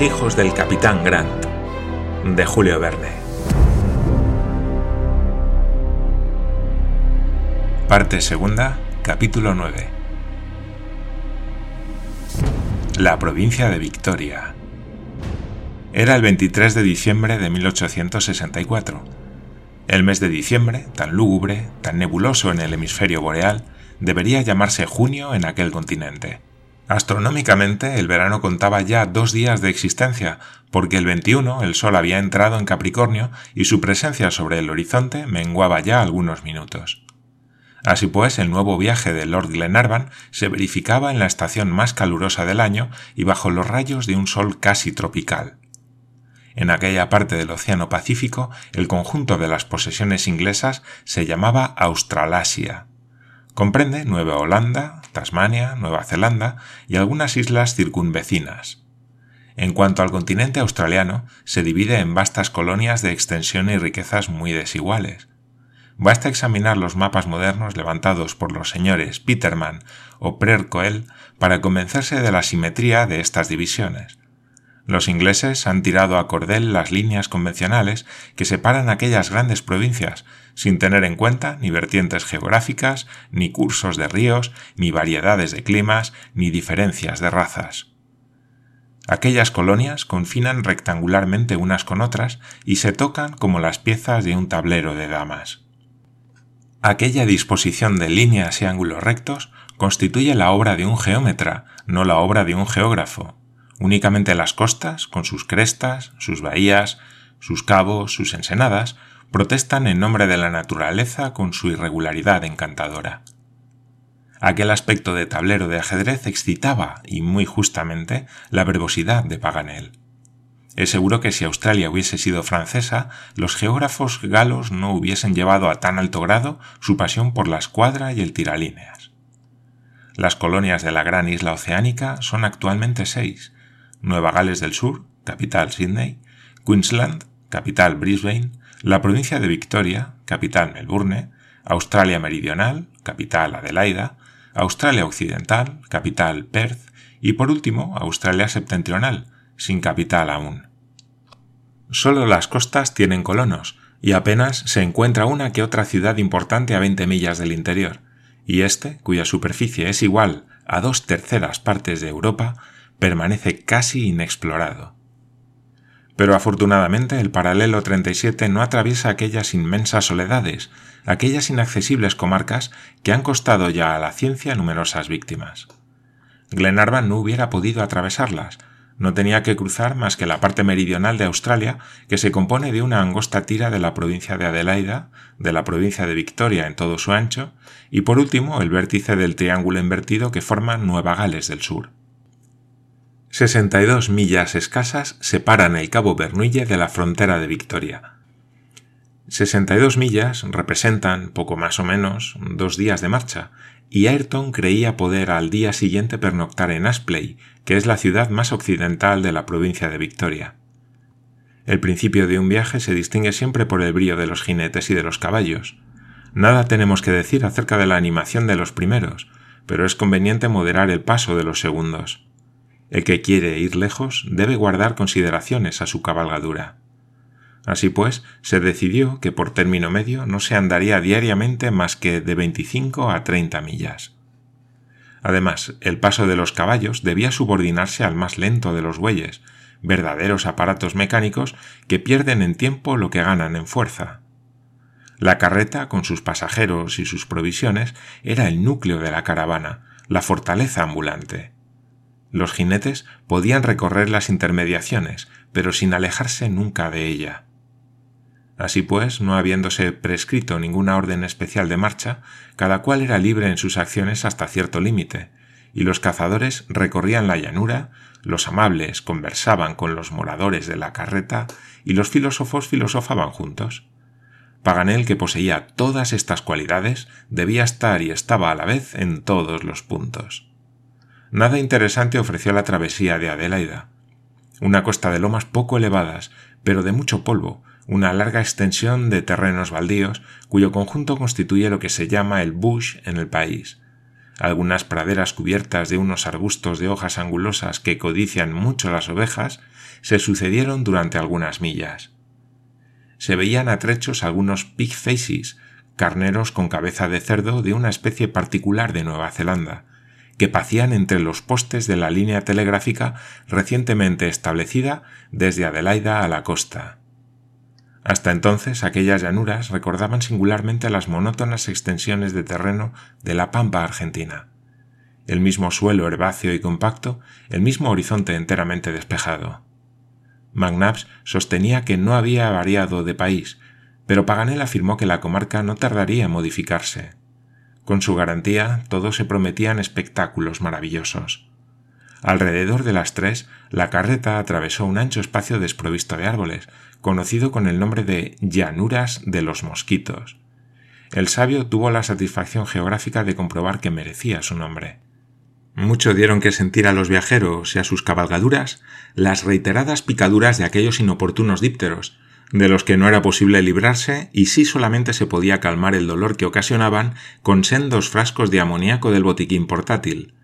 Hijos del capitán Grant, de Julio Verne. Parte segunda, capítulo 9. La provincia de Victoria. Era el 23 de diciembre de 1864. El mes de diciembre, tan lúgubre, tan nebuloso en el hemisferio boreal, debería llamarse junio en aquel continente. Astronómicamente, el verano contaba ya dos días de existencia, porque el 21 el Sol había entrado en Capricornio y su presencia sobre el horizonte menguaba ya algunos minutos. Así pues, el nuevo viaje de Lord Glenarvan se verificaba en la estación más calurosa del año y bajo los rayos de un sol casi tropical. En aquella parte del Océano Pacífico, el conjunto de las posesiones inglesas se llamaba Australasia. Comprende Nueva Holanda, Tasmania, Nueva Zelanda y algunas islas circunvecinas. En cuanto al continente australiano, se divide en vastas colonias de extensión y riquezas muy desiguales. Basta examinar los mapas modernos levantados por los señores Peterman o Prercoel para convencerse de la simetría de estas divisiones. Los ingleses han tirado a cordel las líneas convencionales que separan aquellas grandes provincias, sin tener en cuenta ni vertientes geográficas, ni cursos de ríos, ni variedades de climas, ni diferencias de razas. Aquellas colonias confinan rectangularmente unas con otras y se tocan como las piezas de un tablero de damas. Aquella disposición de líneas y ángulos rectos constituye la obra de un geómetra, no la obra de un geógrafo. Únicamente las costas, con sus crestas, sus bahías, sus cabos, sus ensenadas, protestan en nombre de la naturaleza con su irregularidad encantadora. Aquel aspecto de tablero de ajedrez excitaba, y muy justamente, la verbosidad de Paganel. Es seguro que si Australia hubiese sido francesa, los geógrafos galos no hubiesen llevado a tan alto grado su pasión por la escuadra y el tiralíneas. Las colonias de la gran isla oceánica son actualmente seis, Nueva Gales del Sur, capital Sydney, Queensland, capital Brisbane, la provincia de Victoria, capital Melbourne, Australia Meridional, capital Adelaida, Australia Occidental, capital Perth, y por último Australia Septentrional, sin capital aún. Solo las costas tienen colonos, y apenas se encuentra una que otra ciudad importante a 20 millas del interior, y este, cuya superficie es igual a dos terceras partes de Europa, permanece casi inexplorado. Pero afortunadamente el paralelo 37 no atraviesa aquellas inmensas soledades, aquellas inaccesibles comarcas que han costado ya a la ciencia numerosas víctimas. Glenarvan no hubiera podido atravesarlas, no tenía que cruzar más que la parte meridional de Australia, que se compone de una angosta tira de la provincia de Adelaida, de la provincia de Victoria en todo su ancho, y por último el vértice del triángulo invertido que forma Nueva Gales del Sur. 62 millas escasas separan el Cabo Bernuille de la frontera de Victoria. 62 millas representan, poco más o menos, dos días de marcha, y Ayrton creía poder al día siguiente pernoctar en Aspley, que es la ciudad más occidental de la provincia de Victoria. El principio de un viaje se distingue siempre por el brío de los jinetes y de los caballos. Nada tenemos que decir acerca de la animación de los primeros, pero es conveniente moderar el paso de los segundos. El que quiere ir lejos debe guardar consideraciones a su cabalgadura. Así pues, se decidió que por término medio no se andaría diariamente más que de 25 a 30 millas. Además, el paso de los caballos debía subordinarse al más lento de los bueyes, verdaderos aparatos mecánicos que pierden en tiempo lo que ganan en fuerza. La carreta, con sus pasajeros y sus provisiones, era el núcleo de la caravana, la fortaleza ambulante. Los jinetes podían recorrer las intermediaciones, pero sin alejarse nunca de ella. Así pues, no habiéndose prescrito ninguna orden especial de marcha, cada cual era libre en sus acciones hasta cierto límite, y los cazadores recorrían la llanura, los amables conversaban con los moradores de la carreta y los filósofos filosofaban juntos. Paganel, que poseía todas estas cualidades, debía estar y estaba a la vez en todos los puntos. Nada interesante ofreció la travesía de Adelaida. Una costa de lomas poco elevadas, pero de mucho polvo, una larga extensión de terrenos baldíos, cuyo conjunto constituye lo que se llama el bush en el país. algunas praderas cubiertas de unos arbustos de hojas angulosas que codician mucho las ovejas, se sucedieron durante algunas millas. Se veían a trechos algunos pig faces, carneros con cabeza de cerdo de una especie particular de Nueva Zelanda, que pacían entre los postes de la línea telegráfica recientemente establecida desde Adelaida a la costa. Hasta entonces aquellas llanuras recordaban singularmente las monótonas extensiones de terreno de la pampa argentina. El mismo suelo herbáceo y compacto, el mismo horizonte enteramente despejado. McNabbs sostenía que no había variado de país, pero Paganel afirmó que la comarca no tardaría en modificarse. Con su garantía, todos se prometían espectáculos maravillosos. Alrededor de las tres, la carreta atravesó un ancho espacio desprovisto de árboles, conocido con el nombre de llanuras de los mosquitos. El sabio tuvo la satisfacción geográfica de comprobar que merecía su nombre. Mucho dieron que sentir a los viajeros y a sus cabalgaduras las reiteradas picaduras de aquellos inoportunos dípteros, de los que no era posible librarse y sí solamente se podía calmar el dolor que ocasionaban con sendos frascos de amoníaco del botiquín portátil.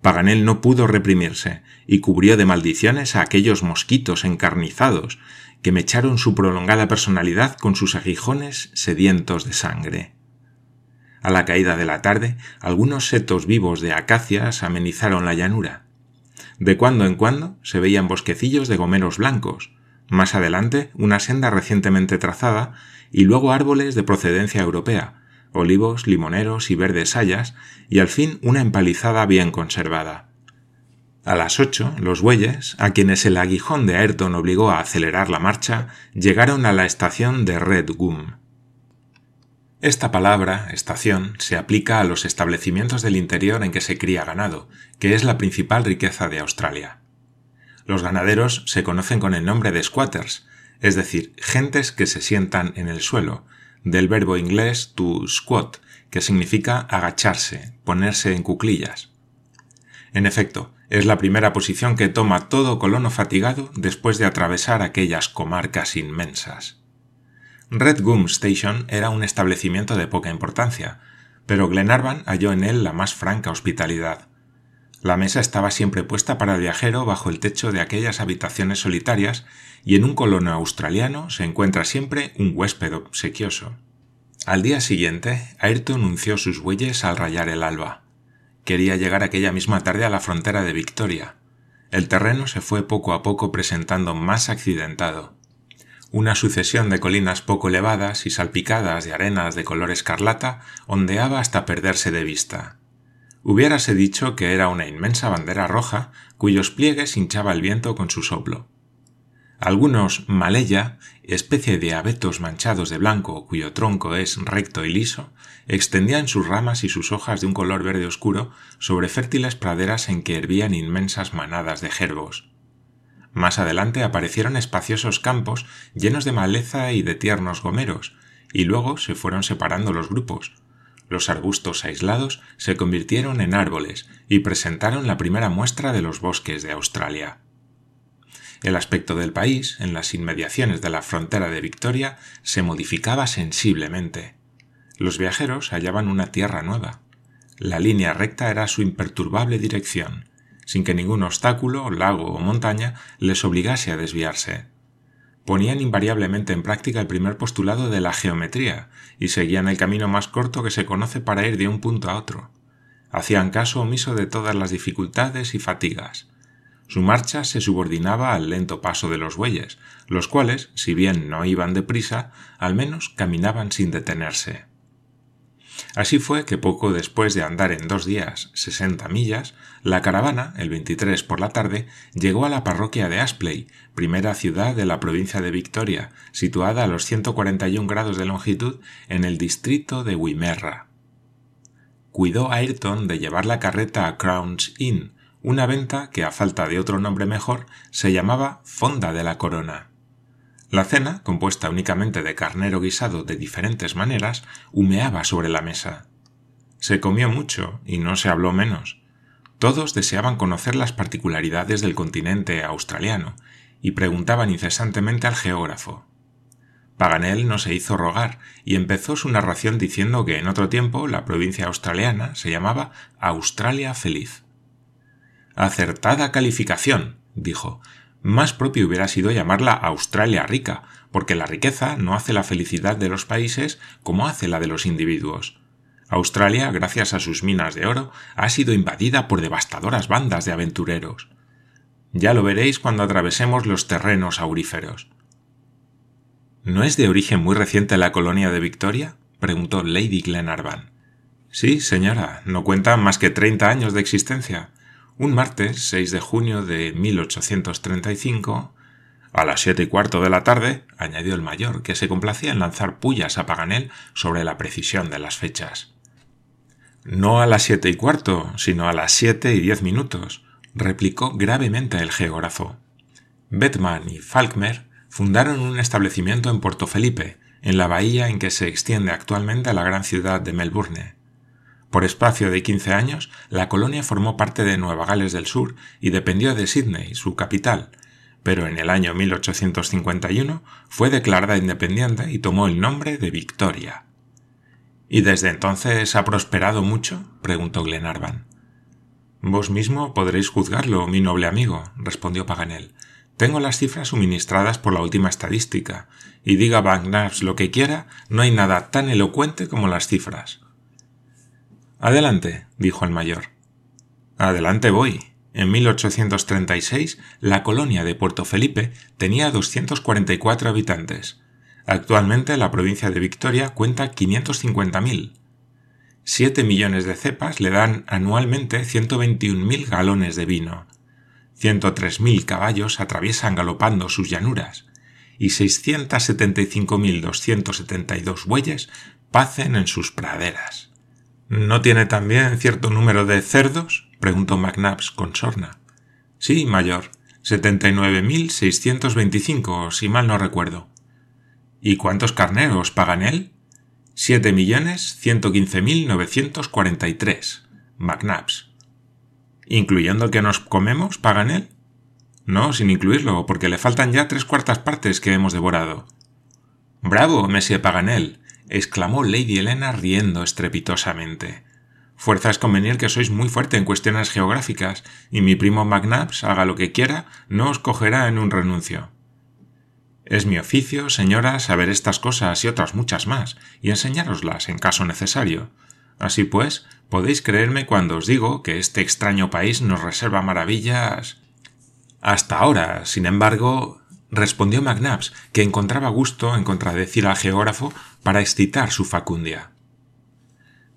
Paganel no pudo reprimirse y cubrió de maldiciones a aquellos mosquitos encarnizados que me echaron su prolongada personalidad con sus aguijones sedientos de sangre. A la caída de la tarde, algunos setos vivos de acacias amenizaron la llanura. De cuando en cuando se veían bosquecillos de gomeros blancos, más adelante una senda recientemente trazada y luego árboles de procedencia europea, olivos, limoneros y verdes hayas, y al fin una empalizada bien conservada. A las ocho, los bueyes, a quienes el aguijón de Ayrton obligó a acelerar la marcha, llegaron a la estación de Red Gum. Esta palabra, estación, se aplica a los establecimientos del interior en que se cría ganado, que es la principal riqueza de Australia. Los ganaderos se conocen con el nombre de squatters, es decir, gentes que se sientan en el suelo, del verbo inglés to squat, que significa agacharse, ponerse en cuclillas. En efecto, es la primera posición que toma todo colono fatigado después de atravesar aquellas comarcas inmensas. Red Gum Station era un establecimiento de poca importancia, pero Glenarvan halló en él la más franca hospitalidad. La mesa estaba siempre puesta para el viajero bajo el techo de aquellas habitaciones solitarias y en un colono australiano se encuentra siempre un huésped obsequioso. Al día siguiente, Ayrton unció sus bueyes al rayar el alba. Quería llegar aquella misma tarde a la frontera de Victoria. El terreno se fue poco a poco presentando más accidentado. Una sucesión de colinas poco elevadas y salpicadas de arenas de color escarlata ondeaba hasta perderse de vista. Hubiérase dicho que era una inmensa bandera roja cuyos pliegues hinchaba el viento con su soplo. Algunos malaya, especie de abetos manchados de blanco cuyo tronco es recto y liso, extendían sus ramas y sus hojas de un color verde oscuro sobre fértiles praderas en que hervían inmensas manadas de gerbos. Más adelante aparecieron espaciosos campos llenos de maleza y de tiernos gomeros, y luego se fueron separando los grupos. Los arbustos aislados se convirtieron en árboles y presentaron la primera muestra de los bosques de Australia. El aspecto del país, en las inmediaciones de la frontera de Victoria, se modificaba sensiblemente. Los viajeros hallaban una tierra nueva. La línea recta era su imperturbable dirección, sin que ningún obstáculo, lago o montaña les obligase a desviarse. Ponían invariablemente en práctica el primer postulado de la geometría y seguían el camino más corto que se conoce para ir de un punto a otro. Hacían caso omiso de todas las dificultades y fatigas. Su marcha se subordinaba al lento paso de los bueyes, los cuales, si bien no iban deprisa, al menos caminaban sin detenerse. Así fue que poco después de andar en dos días sesenta millas, la caravana, el 23 por la tarde, llegó a la parroquia de Aspley, primera ciudad de la provincia de Victoria, situada a los 141 grados de longitud en el distrito de Wimerra. Cuidó Ayrton de llevar la carreta a Crown's Inn, una venta que a falta de otro nombre mejor se llamaba Fonda de la Corona. La cena, compuesta únicamente de carnero guisado de diferentes maneras, humeaba sobre la mesa. Se comió mucho y no se habló menos. Todos deseaban conocer las particularidades del continente australiano y preguntaban incesantemente al geógrafo. Paganel no se hizo rogar y empezó su narración diciendo que en otro tiempo la provincia australiana se llamaba Australia Feliz. Acertada calificación, dijo. Más propio hubiera sido llamarla Australia rica, porque la riqueza no hace la felicidad de los países como hace la de los individuos. Australia, gracias a sus minas de oro, ha sido invadida por devastadoras bandas de aventureros. Ya lo veréis cuando atravesemos los terrenos auríferos. ¿No es de origen muy reciente la colonia de Victoria? preguntó Lady Glenarvan. Sí, señora, no cuenta más que treinta años de existencia. Un martes, 6 de junio de 1835, a las siete y cuarto de la tarde, añadió el mayor, que se complacía en lanzar pullas a Paganel sobre la precisión de las fechas. No a las siete y cuarto, sino a las siete y diez minutos, replicó gravemente el geógrafo. Bettman y Falkmer fundaron un establecimiento en Puerto Felipe, en la bahía en que se extiende actualmente la gran ciudad de Melbourne. Por espacio de quince años, la colonia formó parte de Nueva Gales del Sur y dependió de Sídney, su capital, pero en el año 1851 fue declarada independiente y tomó el nombre de Victoria. ¿Y desde entonces ha prosperado mucho? preguntó Glenarvan. Vos mismo podréis juzgarlo, mi noble amigo, respondió Paganel. Tengo las cifras suministradas por la última estadística, y diga Bagnars lo que quiera, no hay nada tan elocuente como las cifras. Adelante, dijo el mayor. Adelante voy, en 1836, la colonia de Puerto Felipe tenía 244 habitantes. Actualmente la provincia de Victoria cuenta 550.000. Siete millones de cepas le dan anualmente 121.000 galones de vino. 103.000 caballos atraviesan galopando sus llanuras y 675.272 bueyes pacen en sus praderas. ¿No tiene también cierto número de cerdos? preguntó McNabbs con sorna. Sí, mayor. Setenta y nueve mil seiscientos si mal no recuerdo. ¿Y cuántos carneros pagan él? Siete millones ciento quince mil novecientos cuarenta y tres. McNabbs. ¿Incluyendo el que nos comemos, pagan él? No, sin incluirlo, porque le faltan ya tres cuartas partes que hemos devorado. Bravo, Monsieur Paganel, exclamó Lady Helena riendo estrepitosamente. Fuerza es convenir que sois muy fuerte en cuestiones geográficas, y mi primo McNabbs, haga lo que quiera, no os cogerá en un renuncio. Es mi oficio, señora, saber estas cosas y otras muchas más, y enseñároslas en caso necesario. Así pues, podéis creerme cuando os digo que este extraño país nos reserva maravillas. Hasta ahora, sin embargo, respondió McNabbs, que encontraba gusto en contradecir al geógrafo para excitar su facundia.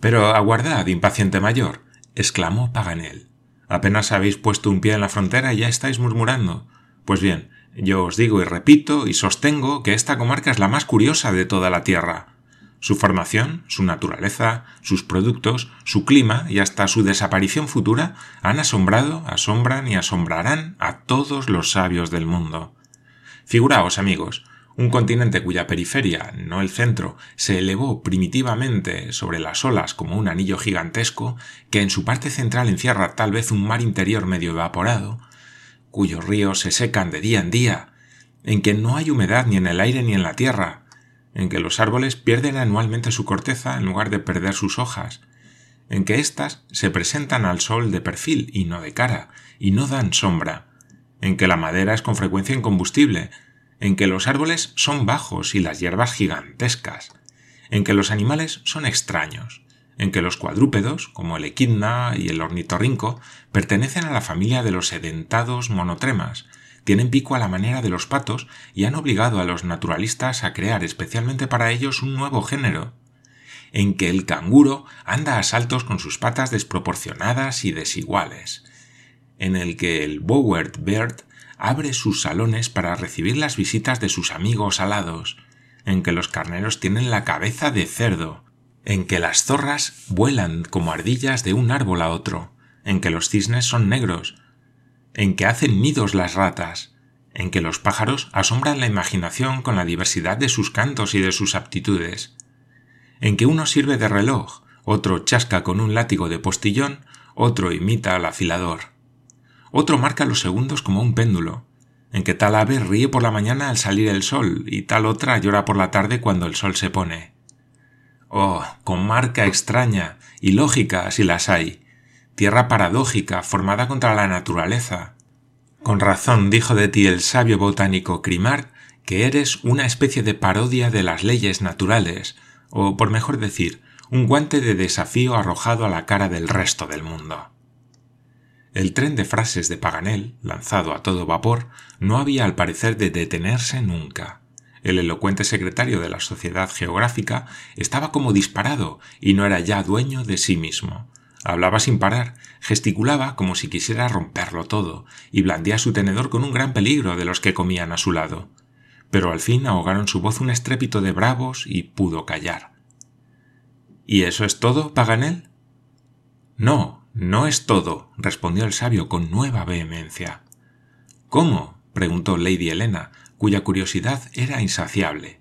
Pero aguardad, impaciente mayor, exclamó Paganel. Apenas habéis puesto un pie en la frontera y ya estáis murmurando. Pues bien, yo os digo y repito y sostengo que esta comarca es la más curiosa de toda la tierra. Su formación, su naturaleza, sus productos, su clima y hasta su desaparición futura han asombrado, asombran y asombrarán a todos los sabios del mundo. Figuraos, amigos, un continente cuya periferia, no el centro, se elevó primitivamente sobre las olas como un anillo gigantesco, que en su parte central encierra tal vez un mar interior medio evaporado, cuyos ríos se secan de día en día, en que no hay humedad ni en el aire ni en la tierra, en que los árboles pierden anualmente su corteza en lugar de perder sus hojas, en que éstas se presentan al sol de perfil y no de cara, y no dan sombra, en que la madera es con frecuencia incombustible, en que los árboles son bajos y las hierbas gigantescas, en que los animales son extraños, en que los cuadrúpedos, como el equidna y el ornitorrinco, pertenecen a la familia de los sedentados monotremas, tienen pico a la manera de los patos y han obligado a los naturalistas a crear especialmente para ellos un nuevo género, en que el canguro anda a saltos con sus patas desproporcionadas y desiguales, en el que el Bowered Bird abre sus salones para recibir las visitas de sus amigos alados, en que los carneros tienen la cabeza de cerdo, en que las zorras vuelan como ardillas de un árbol a otro, en que los cisnes son negros, en que hacen nidos las ratas, en que los pájaros asombran la imaginación con la diversidad de sus cantos y de sus aptitudes, en que uno sirve de reloj, otro chasca con un látigo de postillón, otro imita al afilador otro marca los segundos como un péndulo, en que tal ave ríe por la mañana al salir el sol y tal otra llora por la tarde cuando el sol se pone. Oh, con marca extraña y lógica si las hay, tierra paradójica formada contra la naturaleza. Con razón dijo de ti el sabio botánico Crimart que eres una especie de parodia de las leyes naturales, o por mejor decir, un guante de desafío arrojado a la cara del resto del mundo. El tren de frases de Paganel, lanzado a todo vapor, no había al parecer de detenerse nunca. El elocuente secretario de la Sociedad Geográfica estaba como disparado y no era ya dueño de sí mismo. Hablaba sin parar, gesticulaba como si quisiera romperlo todo, y blandía su tenedor con un gran peligro de los que comían a su lado. Pero al fin ahogaron su voz un estrépito de bravos y pudo callar. ¿Y eso es todo, Paganel? No, no es todo, respondió el sabio con nueva vehemencia. ¿Cómo? preguntó Lady Helena, cuya curiosidad era insaciable.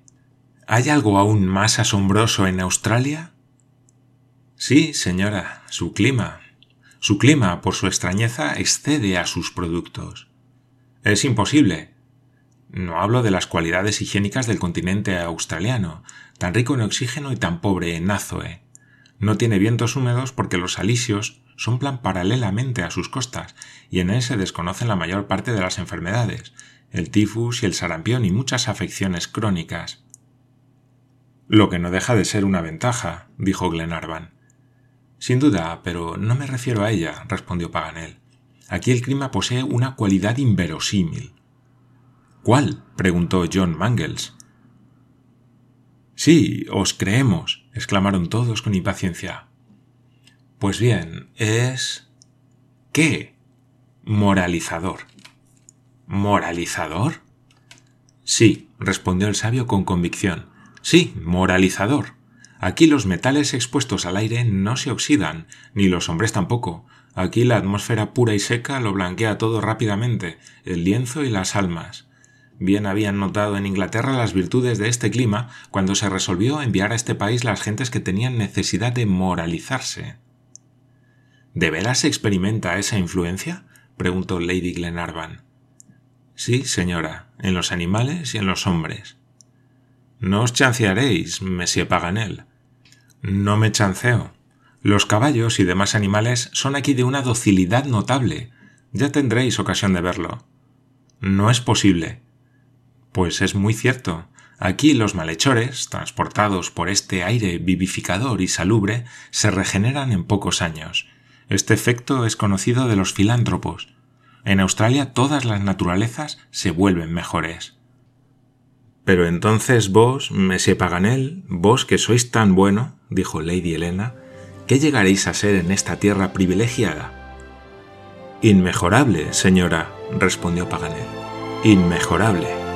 ¿Hay algo aún más asombroso en Australia? Sí, señora, su clima. Su clima, por su extrañeza, excede a sus productos. Es imposible. No hablo de las cualidades higiénicas del continente australiano, tan rico en oxígeno y tan pobre en azoe. No tiene vientos húmedos porque los alisios somplan paralelamente a sus costas y en él se desconocen la mayor parte de las enfermedades, el tifus y el sarampión y muchas afecciones crónicas. Lo que no deja de ser una ventaja, dijo Glenarvan. Sin duda, pero no me refiero a ella, respondió Paganel. Aquí el clima posee una cualidad inverosímil. ¿Cuál? preguntó John Mangles. Sí, os creemos, exclamaron todos con impaciencia. Pues bien, es. ¿Qué? Moralizador. ¿Moralizador? Sí, respondió el sabio con convicción. Sí, moralizador. Aquí los metales expuestos al aire no se oxidan, ni los hombres tampoco. Aquí la atmósfera pura y seca lo blanquea todo rápidamente, el lienzo y las almas. Bien habían notado en Inglaterra las virtudes de este clima cuando se resolvió enviar a este país las gentes que tenían necesidad de moralizarse. ¿De veras experimenta esa influencia? preguntó Lady Glenarvan. Sí, señora, en los animales y en los hombres. No os chancearéis, Monsieur Paganel. No me chanceo. Los caballos y demás animales son aquí de una docilidad notable. Ya tendréis ocasión de verlo. No es posible. Pues es muy cierto. Aquí los malhechores, transportados por este aire vivificador y salubre, se regeneran en pocos años. Este efecto es conocido de los filántropos. En Australia todas las naturalezas se vuelven mejores. Pero entonces vos, Monsieur Paganel, vos que sois tan bueno, dijo Lady Helena, ¿qué llegaréis a ser en esta tierra privilegiada? Inmejorable, señora, respondió Paganel. Inmejorable.